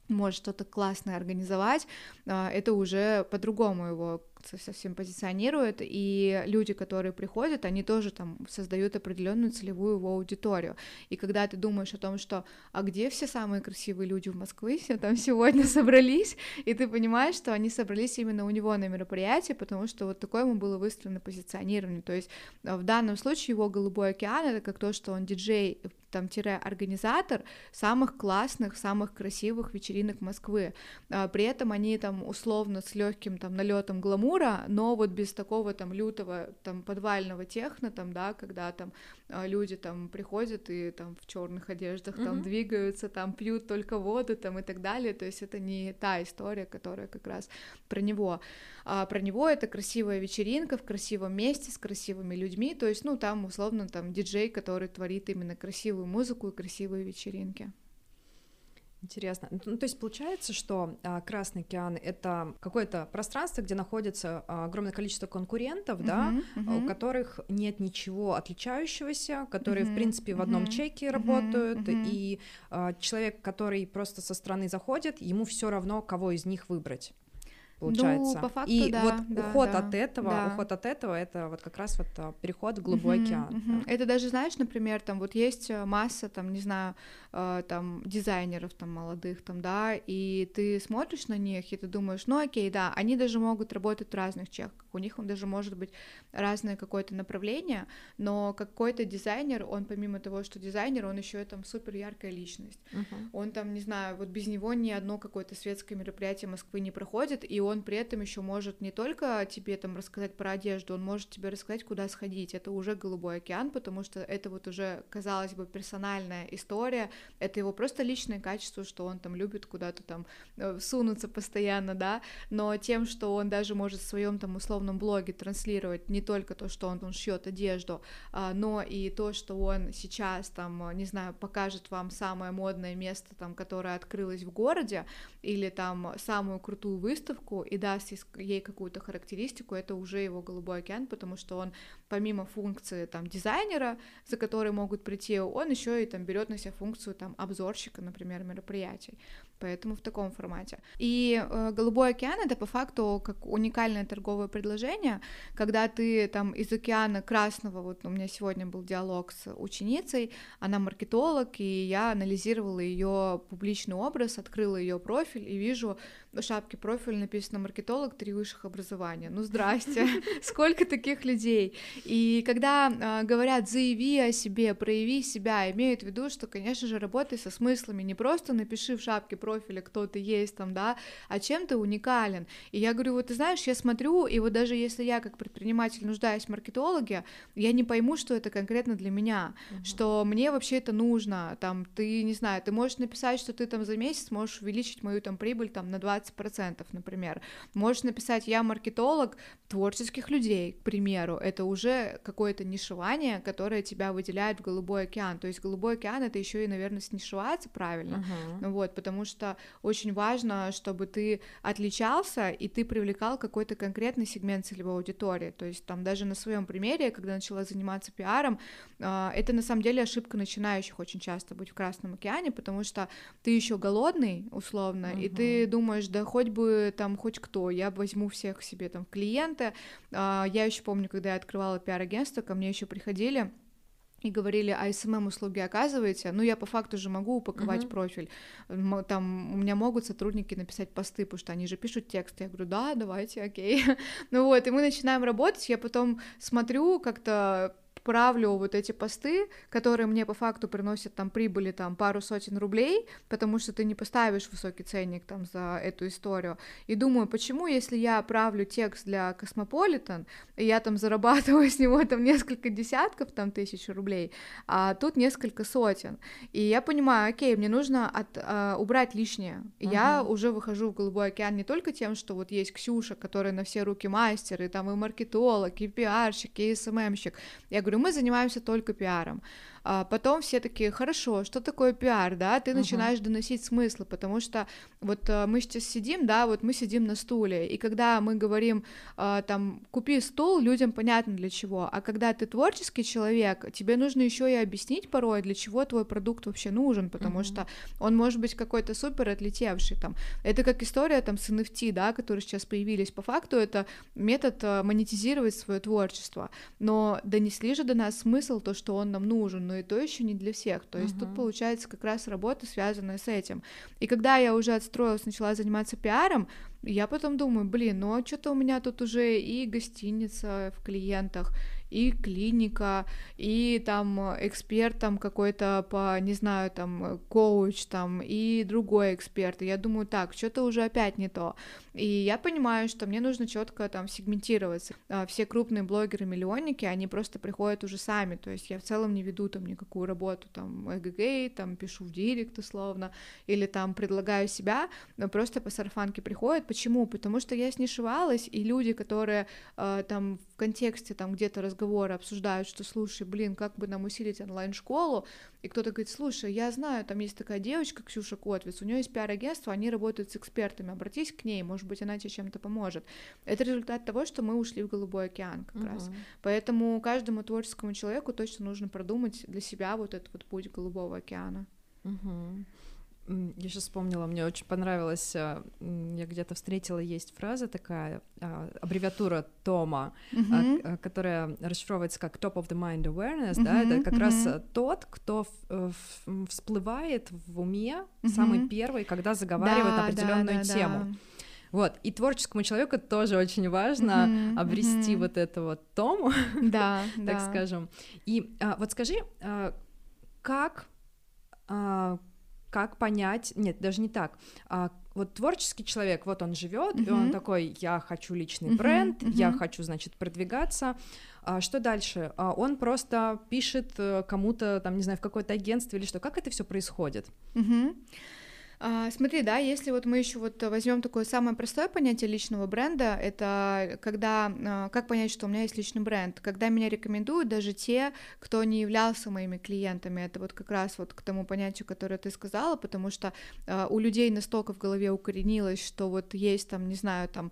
может что-то классное организовать, а, это уже по-другому его совсем позиционирует, и люди, которые приходят, они тоже там создают определенную целевую его аудиторию. И когда ты думаешь о том, что а где все самые красивые люди в Москве, все там сегодня собрались, и ты понимаешь, что они собрались именно у него на мероприятии, потому что вот такое ему было выстроено позиционирование. То есть э, в данном случае его «Голубой океан» — это как то, что он диджей там организатор самых классных, самых красивых вечеринок Москвы. А, при этом они там условно с легким там налетом гламура, но вот без такого там лютого там подвального техно там, да, когда там а, люди там приходят и там в черных одеждах там mm-hmm. двигаются, там пьют только воду там и так далее. То есть это не та история, которая как раз про него. А про него это красивая вечеринка в красивом месте с красивыми людьми. То есть, ну, там условно там диджей, который творит именно красивую музыку и красивые вечеринки. Интересно. Ну, то есть получается, что а, Красный океан это какое-то пространство, где находится а, огромное количество конкурентов, uh-huh, да, uh-huh. у которых нет ничего отличающегося, которые, uh-huh, в принципе, в одном uh-huh, чеке uh-huh, работают, uh-huh. и а, человек, который просто со стороны заходит, ему все равно, кого из них выбрать получается. Ну, по факту, и да, вот да, уход да, от этого, да. уход от этого, это вот как раз вот а, переход в глубокий uh-huh, океан. Uh-huh. Это даже, знаешь, например, там вот есть э, масса, там, не знаю, э, там дизайнеров там молодых, там, да, и ты смотришь на них, и ты думаешь, ну окей, да, они даже могут работать в разных чеках, у них он даже может быть разное какое-то направление, но какой-то дизайнер, он помимо того, что дизайнер, он еще там супер яркая личность, uh-huh. он там, не знаю, вот без него ни одно какое-то светское мероприятие Москвы не проходит, и он он при этом еще может не только тебе там рассказать про одежду, он может тебе рассказать, куда сходить. Это уже голубой океан, потому что это вот уже, казалось бы, персональная история, это его просто личное качество, что он там любит куда-то там э, сунуться постоянно, да, но тем, что он даже может в своем там условном блоге транслировать не только то, что он, он шьет одежду, а, но и то, что он сейчас там, не знаю, покажет вам самое модное место там, которое открылось в городе, или там самую крутую выставку, и даст ей какую-то характеристику, это уже его голубой океан, потому что он помимо функции там дизайнера, за которой могут прийти, он еще и там берет на себя функцию там обзорщика, например, мероприятий поэтому в таком формате. И э, Голубой океан это по факту как уникальное торговое предложение, когда ты там из океана Красного, вот у меня сегодня был диалог с ученицей, она маркетолог, и я анализировала ее публичный образ, открыла ее профиль и вижу в шапке профиль написано маркетолог, три высших образования. Ну здрасте, сколько таких людей? И когда э, говорят заяви о себе, прояви себя, имеют в виду, что, конечно же, работай со смыслами, не просто напиши в шапке профиль профиля, кто ты есть там, да, а чем ты уникален. И я говорю, вот ты знаешь, я смотрю, и вот даже если я как предприниматель нуждаюсь в маркетологе, я не пойму, что это конкретно для меня, uh-huh. что мне вообще это нужно, там, ты, не знаю, ты можешь написать, что ты там за месяц можешь увеличить мою там прибыль там на 20%, например, можешь написать, я маркетолог творческих людей, к примеру, это уже какое-то нишевание, которое тебя выделяет в голубой океан, то есть голубой океан это еще и, наверное, снишеваться правильно, uh-huh. вот, потому что что очень важно, чтобы ты отличался и ты привлекал какой-то конкретный сегмент целевой аудитории. То есть там даже на своем примере, когда начала заниматься пиаром, а, это на самом деле ошибка начинающих очень часто быть в Красном океане, потому что ты еще голодный, условно, uh-huh. и ты думаешь, да хоть бы там хоть кто, я возьму всех себе там клиенты. А, я еще помню, когда я открывала пиар-агентство, ко мне еще приходили и говорили, а SMM услуги оказываете, ну я по факту же могу упаковать uh-huh. профиль, там у меня могут сотрудники написать посты, потому что они же пишут текст, я говорю, да, давайте, окей, ну вот, и мы начинаем работать, я потом смотрю как-то правлю вот эти посты, которые мне по факту приносят там прибыли там пару сотен рублей, потому что ты не поставишь высокий ценник там за эту историю. И думаю, почему, если я правлю текст для Космополитен, и я там зарабатываю с него там несколько десятков там тысяч рублей, а тут несколько сотен. И я понимаю, окей, мне нужно от, а, убрать лишнее. И uh-huh. я уже выхожу в Голубой океан не только тем, что вот есть Ксюша, которая на все руки мастер, и там и маркетолог, и пиарщик, и СММщик. Я говорю, говорю, мы занимаемся только пиаром. А потом все такие, хорошо, что такое пиар, да, ты uh-huh. начинаешь доносить смыслы, потому что вот э, мы сейчас сидим, да, вот мы сидим на стуле, и когда мы говорим, э, там, купи стул, людям понятно для чего, а когда ты творческий человек, тебе нужно еще и объяснить порой, для чего твой продукт вообще нужен, потому uh-huh. что он может быть какой-то супер отлетевший, там, это как история там с NFT, да, которые сейчас появились, по факту это метод э, монетизировать свое творчество, но донесли же до нас смысл, то, что он нам нужен, но и то еще не для всех, то есть uh-huh. тут получается как раз работа, связанная с этим, и когда я уже отстроилась, начала заниматься пиаром, я потом думаю, блин, ну а что-то у меня тут уже и гостиница в клиентах, и клиника, и там эксперт там какой-то по, не знаю, там коуч там, и другой эксперт. И я думаю, так, что-то уже опять не то. И я понимаю, что мне нужно четко там сегментироваться. А, все крупные блогеры-миллионники, они просто приходят уже сами, то есть я в целом не веду там никакую работу, там, эгг, там, пишу в директ условно, или там предлагаю себя, но просто по сарафанке приходят. Почему? Потому что я снишевалась, и люди, которые э, там в контексте там где-то разговора обсуждают, что, слушай, блин, как бы нам усилить онлайн-школу, и кто-то говорит, слушай, я знаю, там есть такая девочка, Ксюша Котвиц, у нее есть пиар-агентство, они работают с экспертами, обратись к ней, может быть, она тебе чем-то поможет. Это результат того, что мы ушли в голубой океан как uh-huh. раз. Поэтому каждому творческому человеку точно нужно продумать для себя вот этот вот путь голубого океана. Uh-huh. Я сейчас вспомнила, мне очень понравилось, а, я где-то встретила, есть фраза такая, а, аббревиатура Тома, mm-hmm. которая расшифровывается как Top of the Mind Awareness, mm-hmm. да, это как mm-hmm. раз тот, кто всплывает в уме mm-hmm. самый первый, когда заговаривает да, определенную да, да, тему. Да. Вот, и творческому человеку тоже очень важно mm-hmm, обрести mm-hmm. вот это вот тому, да, так да. скажем. И а, вот скажи, а, как а, как понять, нет, даже не так, а, вот творческий человек, вот он живет, uh-huh. и он такой, я хочу личный uh-huh, бренд, uh-huh. я хочу, значит, продвигаться. А что дальше? А он просто пишет э, кому-то, там, не знаю, в какое-то агентство или что? Как это все происходит? Uh-huh. А, смотри, да, если вот мы еще вот возьмем такое самое простое понятие личного бренда, это когда, а, как понять, что у меня есть личный бренд, когда меня рекомендуют даже те, кто не являлся моими клиентами, это вот как раз вот к тому понятию, которое ты сказала, потому что а, у людей настолько в голове укоренилось, что вот есть там, не знаю, там,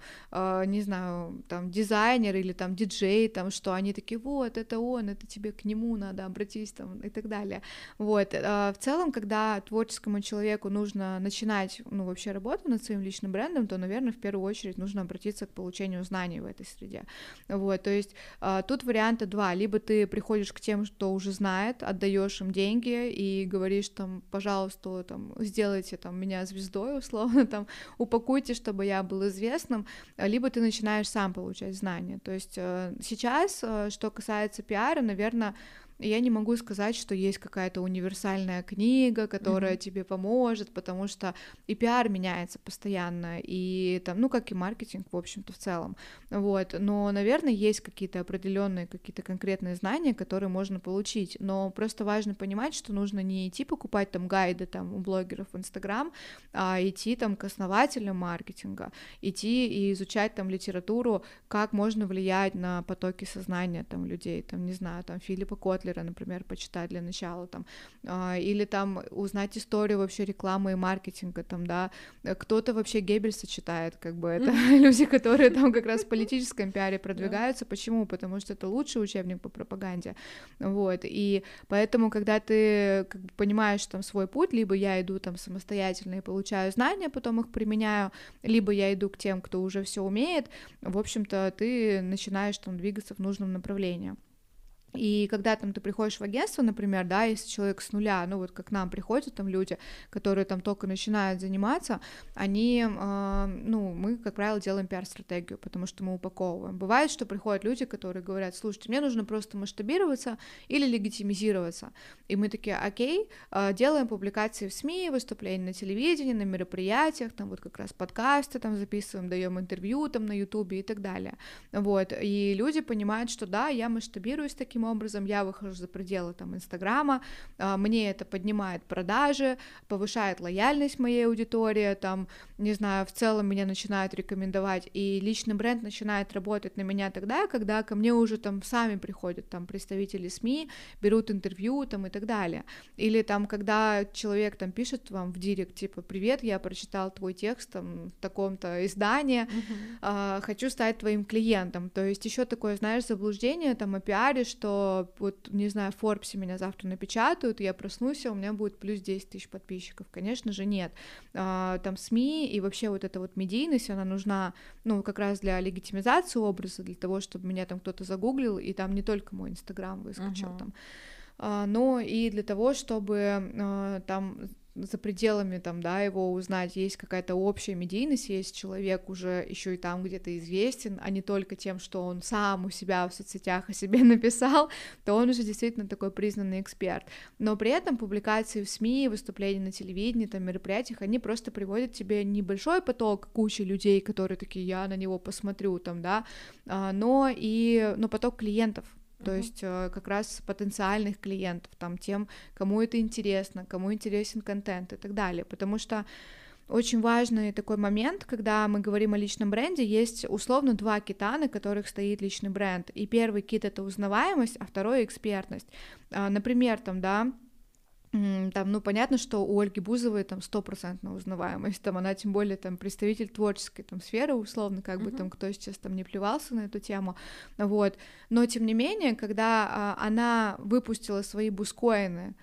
не знаю, там дизайнер или там диджей, там, что они такие, вот, это он, это тебе к нему надо, обратись там и так далее, вот, в целом, когда творческому человеку нужно начинать, ну, вообще работу над своим личным брендом, то, наверное, в первую очередь нужно обратиться к получению знаний в этой среде. Вот, то есть а, тут варианта два. Либо ты приходишь к тем, кто уже знает, отдаешь им деньги и говоришь там, пожалуйста, там, сделайте там меня звездой, условно, там, упакуйте, чтобы я был известным, либо ты начинаешь сам получать знания. То есть э, сейчас, э, что касается пиара, наверное, я не могу сказать, что есть какая-то универсальная книга, которая mm-hmm. тебе поможет, потому что и пиар меняется постоянно, и там, ну, как и маркетинг, в общем-то, в целом, вот, но, наверное, есть какие-то определенные, какие-то конкретные знания, которые можно получить, но просто важно понимать, что нужно не идти покупать там гайды там у блогеров в Инстаграм, а идти там к основателям маркетинга, идти и изучать там литературу, как можно влиять на потоки сознания там людей, там, не знаю, там Филиппа Котлера, Котлера, например, почитать для начала, там, а, или там узнать историю вообще рекламы и маркетинга, там, да, кто-то вообще Геббельса читает, как бы, это люди, которые там как раз в политическом пиаре продвигаются, почему? Потому что это лучший учебник по пропаганде, вот, и поэтому, когда ты как бы, понимаешь там свой путь, либо я иду там самостоятельно и получаю знания, потом их применяю, либо я иду к тем, кто уже все умеет, в общем-то, ты начинаешь там двигаться в нужном направлении. И когда там ты приходишь в агентство, например, да, если человек с нуля, ну вот как к нам приходят там люди, которые там только начинают заниматься, они, э, ну, мы, как правило, делаем пиар-стратегию, потому что мы упаковываем. Бывает, что приходят люди, которые говорят, слушайте, мне нужно просто масштабироваться или легитимизироваться. И мы такие, окей, э, делаем публикации в СМИ, выступления на телевидении, на мероприятиях, там вот как раз подкасты там записываем, даем интервью там на Ютубе и так далее. Вот, и люди понимают, что да, я масштабируюсь таким таким образом я выхожу за пределы там Инстаграма, а, мне это поднимает продажи, повышает лояльность моей аудитории, там, не знаю, в целом меня начинают рекомендовать, и личный бренд начинает работать на меня тогда, когда ко мне уже там сами приходят там представители СМИ, берут интервью там и так далее. Или там, когда человек там пишет вам в директ, типа, привет, я прочитал твой текст там в таком-то издании, uh-huh. хочу стать твоим клиентом. То есть еще такое, знаешь, заблуждение там о пиаре, что вот, не знаю, в Форбсе меня завтра напечатают, я проснусь, а у меня будет плюс 10 тысяч подписчиков. Конечно же, нет. А, там СМИ и вообще вот эта вот медийность, она нужна, ну, как раз для легитимизации образа, для того, чтобы меня там кто-то загуглил, и там не только мой Инстаграм выскочил uh-huh. там, а, но и для того, чтобы а, там за пределами там, да, его узнать, есть какая-то общая медийность, есть человек уже еще и там где-то известен, а не только тем, что он сам у себя в соцсетях о себе написал, то он уже действительно такой признанный эксперт. Но при этом публикации в СМИ, выступления на телевидении, там, мероприятиях, они просто приводят тебе небольшой поток кучи людей, которые такие, я на него посмотрю, там, да, а, но и, но поток клиентов, то uh-huh. есть э, как раз потенциальных клиентов, там тем, кому это интересно, кому интересен контент и так далее, потому что очень важный такой момент, когда мы говорим о личном бренде, есть условно два кита, на которых стоит личный бренд, и первый кит — это узнаваемость, а второй — экспертность. А, например, там, да, там, ну, понятно, что у Ольги Бузовой там стопроцентная узнаваемость, там она тем более там представитель творческой там сферы, условно, как uh-huh. бы там кто сейчас там не плевался на эту тему, вот, но тем не менее, когда а, она выпустила свои бускоины,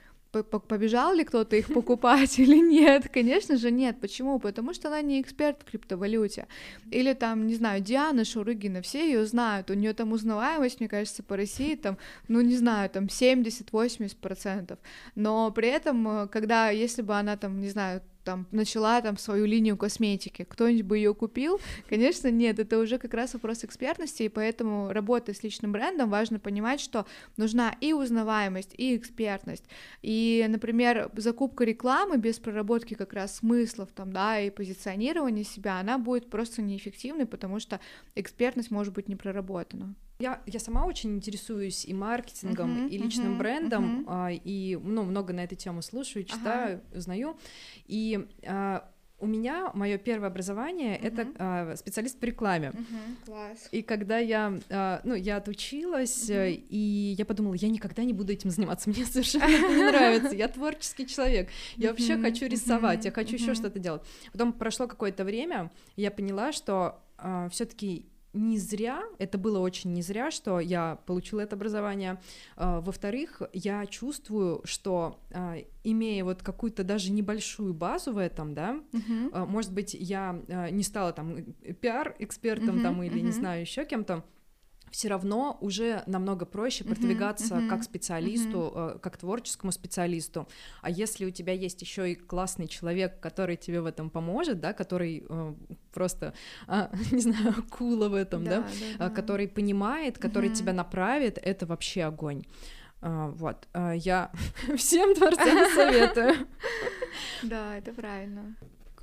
побежал ли кто-то их покупать или нет? Конечно же нет. Почему? Потому что она не эксперт в криптовалюте. Или там, не знаю, Диана Шурыгина, все ее знают, у нее там узнаваемость, мне кажется, по России там, ну не знаю, там 70-80%. Но при этом, э, когда, если бы она там, не знаю, там начала там свою линию косметики, кто-нибудь бы ее купил? Конечно, нет, это уже как раз вопрос экспертности, и поэтому работая с личным брендом важно понимать, что нужна и узнаваемость, и экспертность. И, например, закупка рекламы без проработки как раз смыслов там, да, и позиционирования себя, она будет просто неэффективной, потому что экспертность может быть не проработана. Я, я сама очень интересуюсь и маркетингом, uh-huh, и личным uh-huh, брендом, uh-huh. И ну, много на эту тему слушаю, читаю, uh-huh. узнаю. И а, у меня мое первое образование uh-huh. это а, специалист по рекламе. Uh-huh, класс. И когда я, а, ну, я отучилась, uh-huh. и я подумала, я никогда не буду этим заниматься, мне совершенно не нравится. Я творческий человек, я вообще хочу рисовать, я хочу еще что-то делать. Потом прошло какое-то время, я поняла, что а, все-таки не зря, это было очень не зря, что я получила это образование. А, во-вторых, я чувствую, что а, имея вот какую-то даже небольшую базу в этом, да, uh-huh. может быть, я не стала там пиар-экспертом uh-huh, там или uh-huh. не знаю еще кем-то, все равно уже намного проще продвигаться uh-huh, uh-huh, как специалисту, uh-huh. как творческому специалисту. А если у тебя есть еще и классный человек, который тебе в этом поможет, да, который э, просто, э, не знаю, кула в этом, да, да, да, да. который понимает, который uh-huh. тебя направит, это вообще огонь. Uh, вот, uh, я всем творцам советую. Да, это правильно.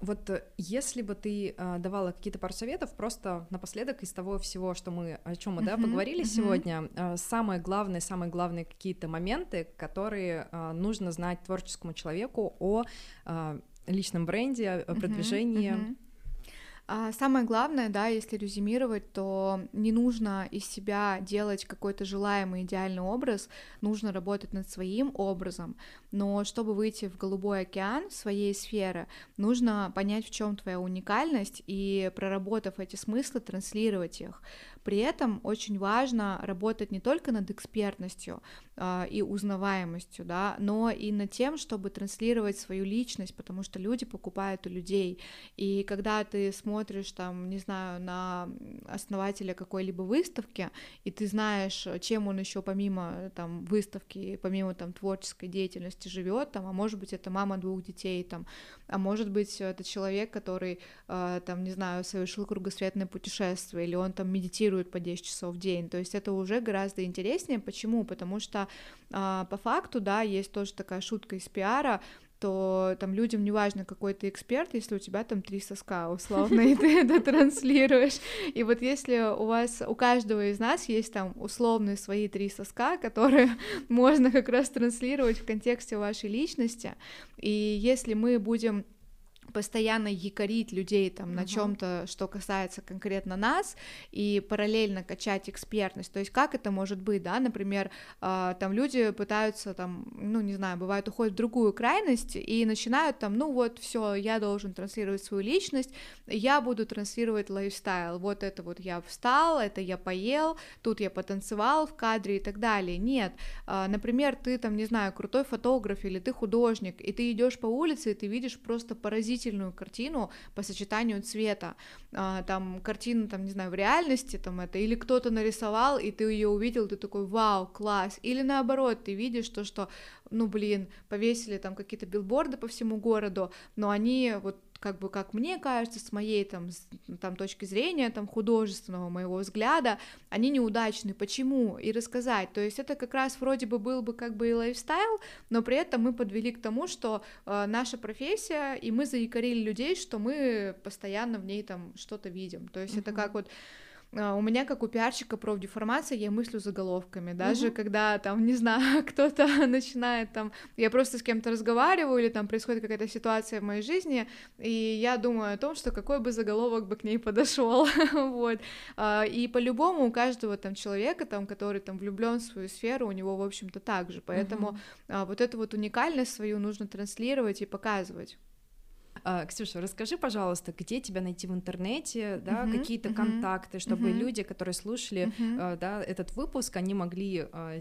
Вот э, если бы ты э, давала какие-то пару советов, просто напоследок из того всего, что мы, о чем мы, uh-huh, да, поговорили uh-huh. сегодня, э, самые главные, самые главные какие-то моменты, которые э, нужно знать творческому человеку о э, личном бренде, о продвижении. Uh-huh, uh-huh. А самое главное, да, если резюмировать, то не нужно из себя делать какой-то желаемый идеальный образ, нужно работать над своим образом, но чтобы выйти в голубой океан своей сферы, нужно понять, в чем твоя уникальность и, проработав эти смыслы, транслировать их. При этом очень важно работать не только над экспертностью э, и узнаваемостью, да, но и над тем, чтобы транслировать свою личность, потому что люди покупают у людей. И когда ты смотришь там, не знаю, на основателя какой-либо выставки, и ты знаешь, чем он еще помимо там выставки, помимо там творческой деятельности живет, там, а может быть это мама двух детей, там, а может быть это человек, который э, там, не знаю, совершил кругосветное путешествие, или он там медитирует по 10 часов в день. То есть это уже гораздо интереснее. Почему? Потому что а, по факту, да, есть тоже такая шутка из пиара, что там людям не важно, какой ты эксперт, если у тебя там три соска, условно, и ты это транслируешь. И вот если у вас, у каждого из нас есть там условные свои три соска, которые можно как раз транслировать в контексте вашей личности, и если мы будем постоянно якорить людей там uh-huh. на чем-то, что касается конкретно нас, и параллельно качать экспертность. То есть как это может быть, да, например, э, там люди пытаются там, ну не знаю, бывает уходят в другую крайность и начинают там, ну вот все, я должен транслировать свою личность, я буду транслировать лайфстайл. Вот это вот я встал, это я поел, тут я потанцевал в кадре и так далее. Нет, э, например, ты там не знаю крутой фотограф или ты художник, и ты идешь по улице и ты видишь просто поразительно удивительную картину по сочетанию цвета. А, там картина, там, не знаю, в реальности там это, или кто-то нарисовал, и ты ее увидел, ты такой, вау, класс. Или наоборот, ты видишь то, что, ну, блин, повесили там какие-то билборды по всему городу, но они вот как бы, как мне кажется, с моей там, с, там точки зрения, там, художественного моего взгляда, они неудачны. Почему? И рассказать. То есть это как раз вроде бы был бы как бы и лайфстайл, но при этом мы подвели к тому, что э, наша профессия, и мы заикарили людей, что мы постоянно в ней там что-то видим. То есть mm-hmm. это как вот у меня, как у пиарщика профдеформация, я мыслю заголовками, даже угу. когда там, не знаю, кто-то начинает там, я просто с кем-то разговариваю, или там происходит какая-то ситуация в моей жизни, и я думаю о том, что какой бы заголовок бы к ней подошел, вот, а, и по-любому у каждого там человека, там, который там влюблен в свою сферу, у него, в общем-то, так же, поэтому угу. вот эту вот уникальность свою нужно транслировать и показывать. А, Ксюша, расскажи, пожалуйста, где тебя найти в интернете, да, какие-то контакты, чтобы люди, которые слушали, uh-huh. да, этот выпуск, они могли а,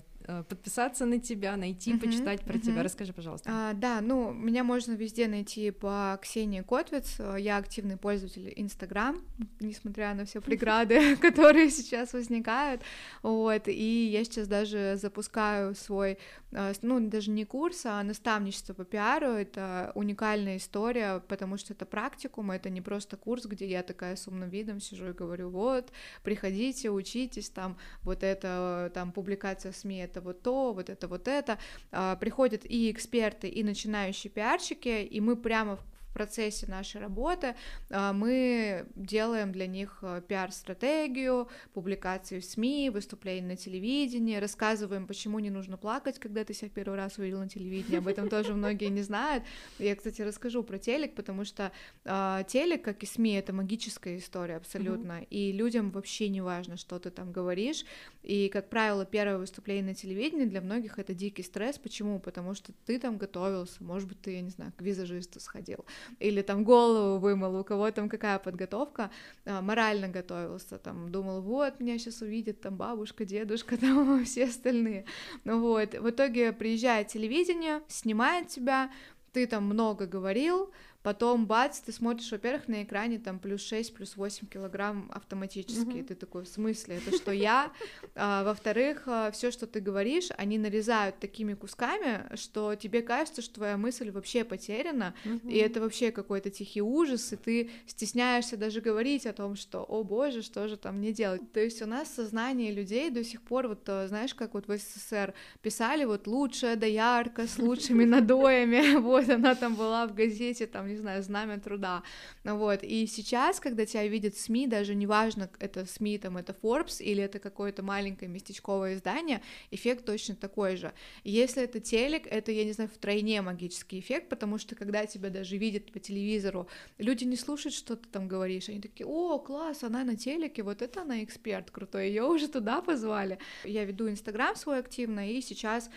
подписаться на тебя, найти, uh-huh, почитать про uh-huh. тебя. Расскажи, пожалуйста. А, да, ну, меня можно везде найти по Ксении Котвиц. Я активный пользователь Инстаграм, несмотря на все преграды, которые сейчас возникают. Вот, и я сейчас даже запускаю свой, э, ну, даже не курс, а наставничество по пиару. Это уникальная история, потому что это практикум, это не просто курс, где я такая с умным видом сижу и говорю, вот, приходите, учитесь, там, вот это, там, публикация в СМИ, это вот то, вот это вот это. А, приходят и эксперты, и начинающие пиарщики, и мы прямо в процессе нашей работы а, мы делаем для них а, пиар-стратегию, публикации в СМИ, выступления на телевидении, рассказываем, почему не нужно плакать, когда ты себя первый раз увидел на телевидении, об этом тоже многие не знают. Я, кстати, расскажу про телек, потому что э, телек, как и СМИ, это магическая история абсолютно, mm-hmm. и людям вообще не важно, что ты там говоришь, и, как правило, первое выступление на телевидении для многих это дикий стресс, почему? Потому что ты там готовился, может быть, ты, я не знаю, к визажисту сходил, или там голову вымыл, у кого там какая подготовка, а, морально готовился, там думал, вот, меня сейчас увидит там бабушка, дедушка, там все остальные. Ну вот, в итоге приезжает телевидение, снимает тебя, ты там много говорил, потом бац, ты смотришь, во-первых, на экране там плюс 6, плюс 8 килограмм автоматически, mm-hmm. ты такой, в смысле, это что я? А, во-вторых, а, все, что ты говоришь, они нарезают такими кусками, что тебе кажется, что твоя мысль вообще потеряна, mm-hmm. и это вообще какой-то тихий ужас, и ты стесняешься даже говорить о том, что, о боже, что же там мне делать? То есть у нас сознание людей до сих пор, вот а, знаешь, как вот в СССР писали вот лучшая доярка с лучшими надоями, вот она там была в газете, там не знаю, знамя труда, вот, и сейчас, когда тебя видят СМИ, даже неважно, это СМИ, там, это Forbes или это какое-то маленькое местечковое издание, эффект точно такой же. Если это телек, это, я не знаю, втройне магический эффект, потому что когда тебя даже видят по телевизору, люди не слушают, что ты там говоришь, они такие, о, класс, она на телеке, вот это она эксперт крутой, ее уже туда позвали. Я веду Инстаграм свой активно, и сейчас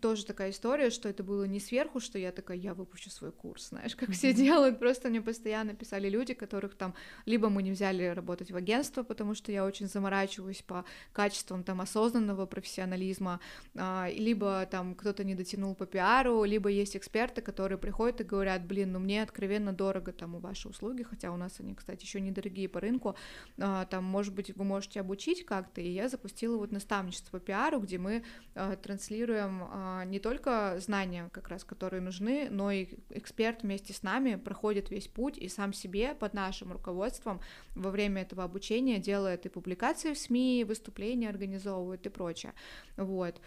тоже такая история, что это было не сверху, что я такая, я выпущу свой курс, знаешь, как все делают, просто мне постоянно писали люди, которых там, либо мы не взяли работать в агентство, потому что я очень заморачиваюсь по качествам там осознанного профессионализма, а, либо там кто-то не дотянул по пиару, либо есть эксперты, которые приходят и говорят, блин, ну мне откровенно дорого там у ваши услуги, хотя у нас они, кстати, еще недорогие по рынку, а, там, может быть, вы можете обучить как-то, и я запустила вот наставничество по пиару, где мы а, транслируем не только знания, как раз, которые нужны, но и эксперт вместе с нами проходит весь путь и сам себе под нашим руководством во время этого обучения делает и публикации в СМИ, и выступления организовывает и прочее. Вот.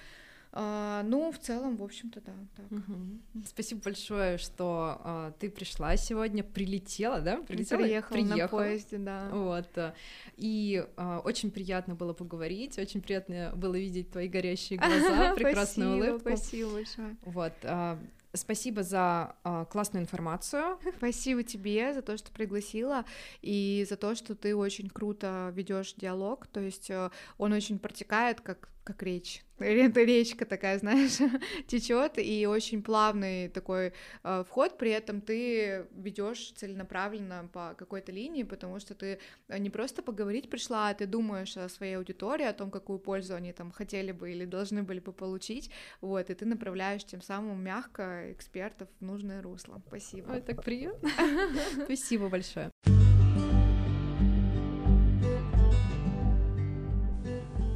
А, ну, в целом, в общем-то, да. Так. Угу. Спасибо большое, что а, ты пришла сегодня, прилетела, да? Прилетела, приехала, приехала на поезде, да. Вот. А, и а, очень приятно было поговорить, очень приятно было видеть твои горящие глаза, прекрасную улыбку. Спасибо большое. Вот. А, Спасибо за э, классную информацию. Спасибо тебе за то, что пригласила, и за то, что ты очень круто ведешь диалог. То есть э, он очень протекает, как как речь. Это речка такая, знаешь, течет и очень плавный такой э, вход, при этом ты ведешь целенаправленно по какой-то линии, потому что ты не просто поговорить пришла, а ты думаешь о своей аудитории, о том, какую пользу они там хотели бы или должны были бы получить, вот, и ты направляешь тем самым мягко экспертов в нужное русло. Спасибо. Ой, так приятно. Спасибо большое.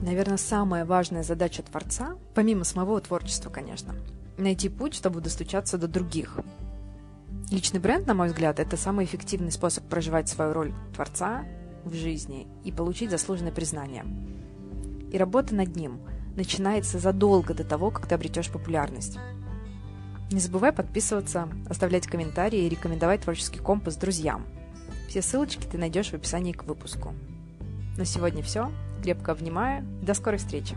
Наверное, самая важная задача Творца, помимо самого творчества, конечно, найти путь, чтобы достучаться до других. Личный бренд, на мой взгляд, это самый эффективный способ проживать свою роль Творца в жизни и получить заслуженное признание. И работа над ним начинается задолго до того, как ты обретешь популярность. Не забывай подписываться, оставлять комментарии и рекомендовать творческий компас друзьям. Все ссылочки ты найдешь в описании к выпуску. На сегодня все крепко обнимаю. До скорой встречи!